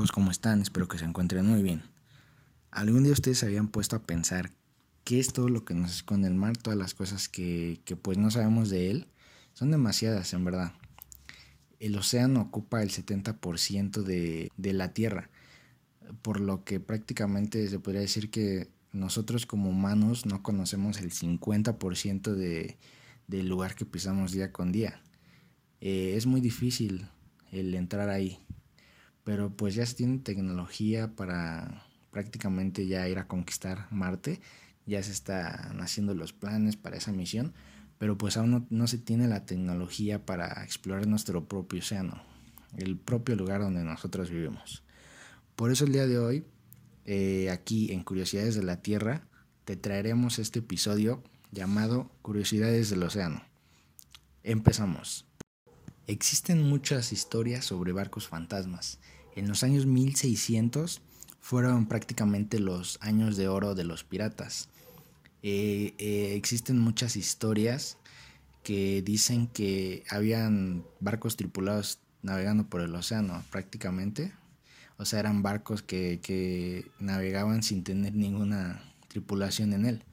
amigos? ¿Cómo están? Espero que se encuentren muy bien. ¿Algún día ustedes se habían puesto a pensar qué es todo lo que nos esconde el mar? Todas las cosas que, pues no sabemos de él. Son demasiadas, en verdad. El océano ocupa el 70% de, la Tierra, por lo que prácticamente se podría decir que nosotros como humanos no conocemos el 50% de, del lugar que pisamos día con día. Eh, es muy difícil el entrar ahí. Pero pues ya se tiene tecnología para prácticamente ya ir a conquistar Marte. Ya se están haciendo los planes para esa misión. Pero pues aún no, se tiene la tecnología para explorar nuestro propio océano. El propio lugar donde nosotros vivimos. Por eso el día de hoy, eh, aquí en Curiosidades de la Tierra, te traeremos este episodio llamado Curiosidades del Océano. Empezamos. Existen muchas historias sobre barcos fantasmas. En los años 1600 fueron prácticamente los años de oro de los piratas. Eh, eh, existen muchas historias que dicen que habían barcos tripulados navegando por el océano prácticamente. O sea, eran barcos que, que navegaban sin tener ninguna tripulación en él.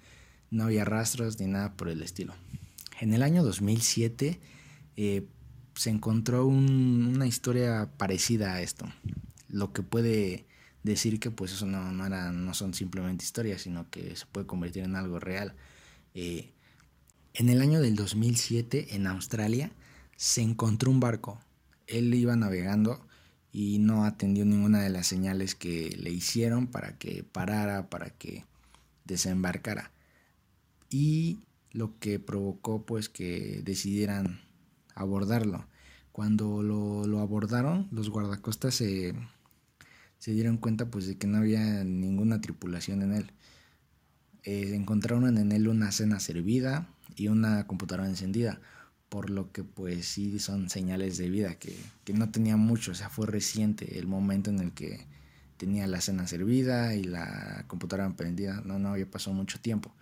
No había rastros ni nada por el estilo. En el año 2007 eh, se encontró una historia parecida a esto, lo que puede decir que pues eso no, no, no son simplemente historias, sino que se puede convertir en algo real. Eh, en el año del 2007 en Australia se encontró un barco, él iba navegando y no atendió ninguna de las señales que le hicieron para que parara, para que desembarcara. Y lo que provocó pues que decidieran abordarlo. Cuando lo, abordaron, los guardacostas se, se, dieron cuenta pues de que no había ninguna tripulación en él. Eh, encontraron en él una cena servida y una computadora encendida, por lo que pues sí son señales de vida, que, que no tenía mucho, o sea, fue reciente el momento en el que tenía la cena servida y la computadora prendida, no, no había pasado mucho tiempo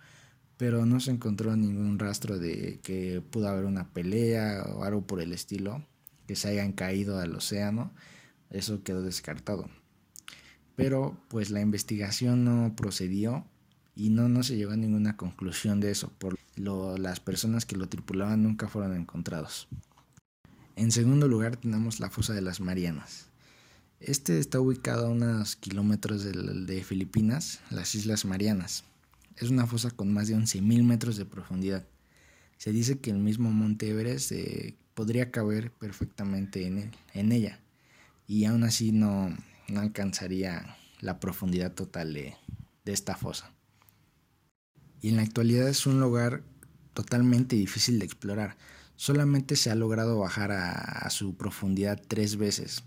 pero no se encontró ningún rastro de que pudo haber una pelea o algo por el estilo, que se hayan caído al océano, eso quedó descartado. Pero pues la investigación no procedió y no, no se llegó a ninguna conclusión de eso, por lo, las personas que lo tripulaban nunca fueron encontrados. En segundo lugar tenemos la fosa de las Marianas. Este está ubicado a unos kilómetros de, de Filipinas, las Islas Marianas. Es una fosa con más de 11.000 metros de profundidad. Se dice que el mismo Monte Everest eh, podría caber perfectamente en, en ella y aún así no, no alcanzaría la profundidad total de, esta fosa. Y en la actualidad es un lugar totalmente difícil de explorar. Solamente se ha logrado bajar a, su profundidad tres veces.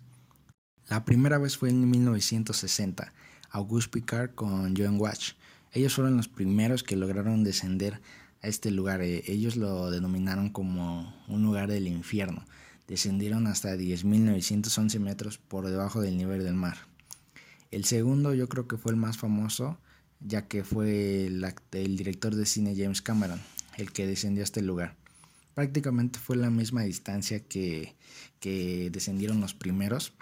La primera vez fue en 1960, Auguste Picard con Joan Watch, ellos fueron los primeros que lograron descender a este lugar. Eh, ellos lo denominaron como un lugar del infierno. Descendieron hasta 10.911 metros por debajo del nivel del mar. El segundo yo creo que fue el más famoso, ya que fue el, director de cine James Cameron, el que descendió a este lugar. Prácticamente fue la misma distancia que, que descendieron los primeros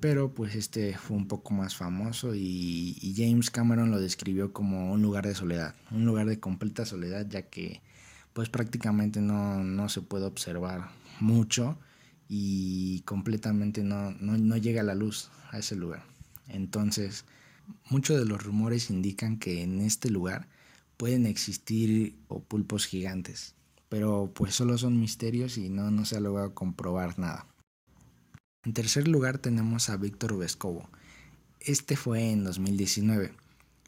pero pues este fue un poco más famoso y, James Cameron lo describió como un lugar de soledad, un lugar de completa soledad ya que pues prácticamente no, se puede observar mucho y completamente no, no, llega la luz a ese lugar. Entonces, muchos de los rumores indican que en este lugar pueden existir pulpos gigantes, pero pues solo son misterios y no, no se ha logrado comprobar nada. En tercer lugar tenemos a Víctor Vescovo. Este fue en 2019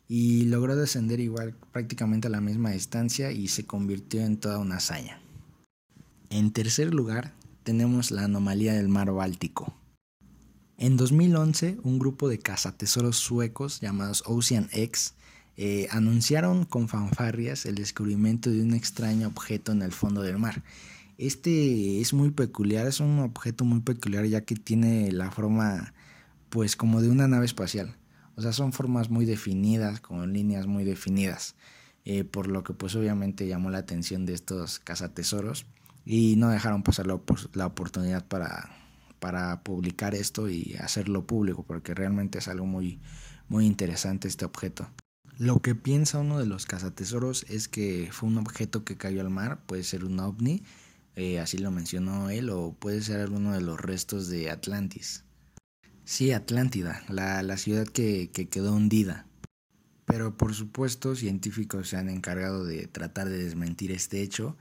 y logró descender igual prácticamente a la misma distancia y se convirtió en toda una hazaña. En tercer lugar tenemos la anomalía del mar Báltico. En 2011, un grupo de cazatesoros suecos llamados Ocean X eh, anunciaron con fanfarrias el descubrimiento de un extraño objeto en el fondo del mar este es muy peculiar, es un objeto muy peculiar ya que tiene la forma pues como de una nave espacial. O sea, son formas muy definidas, con líneas muy definidas. Eh, por lo que pues obviamente llamó la atención de estos cazatesoros y no dejaron pasar la, la oportunidad para para publicar esto y hacerlo público, porque realmente es algo muy, muy interesante este objeto. Lo que piensa uno de los cazatesoros es que fue un objeto que cayó al mar, puede ser un ovni, eh, así lo mencionó él, o puede ser alguno de los restos de Atlantis. Sí, Atlántida, la, la ciudad que, que quedó hundida. Pero por supuesto, científicos se han encargado de tratar de desmentir este hecho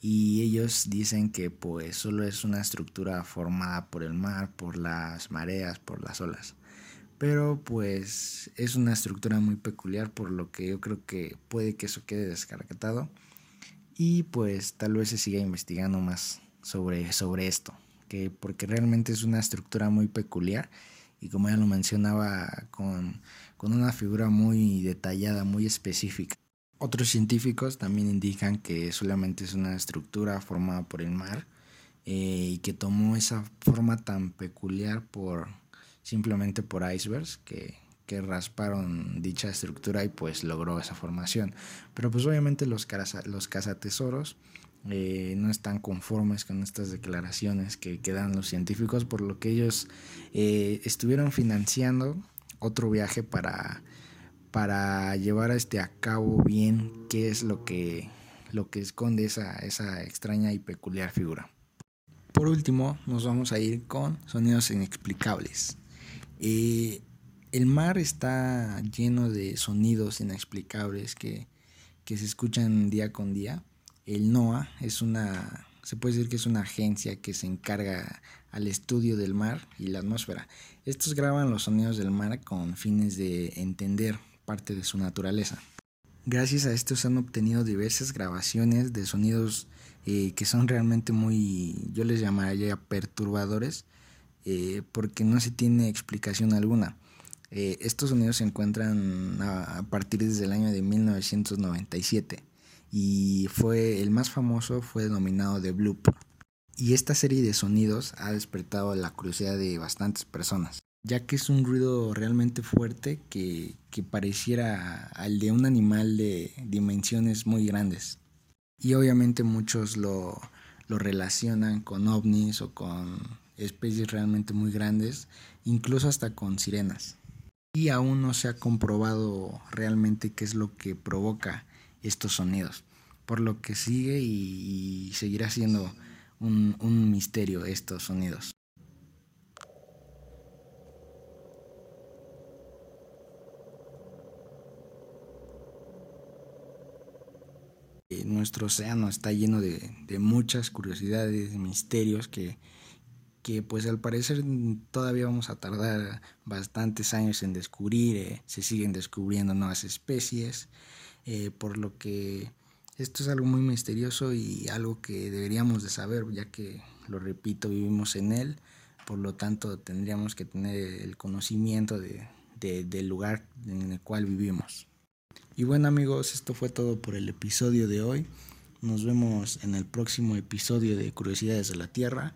y ellos dicen que pues solo es una estructura formada por el mar, por las mareas, por las olas. Pero pues es una estructura muy peculiar por lo que yo creo que puede que eso quede descartado y pues tal vez se siga investigando más sobre, sobre esto, que porque realmente es una estructura muy peculiar y como ya lo mencionaba con, una figura muy detallada, muy específica. Otros científicos también indican que solamente es una estructura formada por el mar eh, y que tomó esa forma tan peculiar por simplemente por icebergs que, que rasparon dicha estructura y pues logró esa formación. Pero pues obviamente los, los cazatesoros eh, no están conformes con estas declaraciones que, que, dan los científicos, por lo que ellos eh, estuvieron financiando otro viaje para, para llevar a, este a cabo bien qué es lo que, lo que esconde esa, esa extraña y peculiar figura. Por último, nos vamos a ir con sonidos inexplicables. Eh, el mar está lleno de sonidos inexplicables que, que se escuchan día con día el NOAA es una, se puede decir que es una agencia que se encarga al estudio del mar y la atmósfera. Estos graban los sonidos del mar con fines de entender parte de su naturaleza. Gracias a esto se han obtenido diversas grabaciones de sonidos eh, que son realmente muy, yo les llamaría perturbadores, eh, porque no se tiene explicación alguna. Eh, estos sonidos se encuentran a, partir desde el año de 1997 y fue el más famoso fue denominado The Bloop. Y esta serie de sonidos ha despertado la curiosidad de bastantes personas, ya que es un ruido realmente fuerte que, que pareciera al de un animal de dimensiones muy grandes. Y obviamente muchos lo, lo relacionan con ovnis o con especies realmente muy grandes, incluso hasta con sirenas. Y aún no se ha comprobado realmente qué es lo que provoca estos sonidos. Por lo que sigue y, seguirá siendo un, misterio estos sonidos. Eh, nuestro océano está lleno de, de, muchas curiosidades, misterios que, que pues al parecer todavía vamos a tardar bastantes años en descubrir, eh, se siguen descubriendo nuevas especies eh, por lo que esto es algo muy misterioso y algo que deberíamos de saber, ya que, lo repito, vivimos en él, por lo tanto tendríamos que tener el conocimiento de, del lugar en el cual vivimos. Y bueno amigos, esto fue todo por el episodio de hoy. Nos vemos en el próximo episodio de Curiosidades de la Tierra.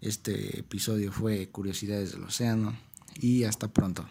Este episodio fue Curiosidades del Océano y hasta pronto.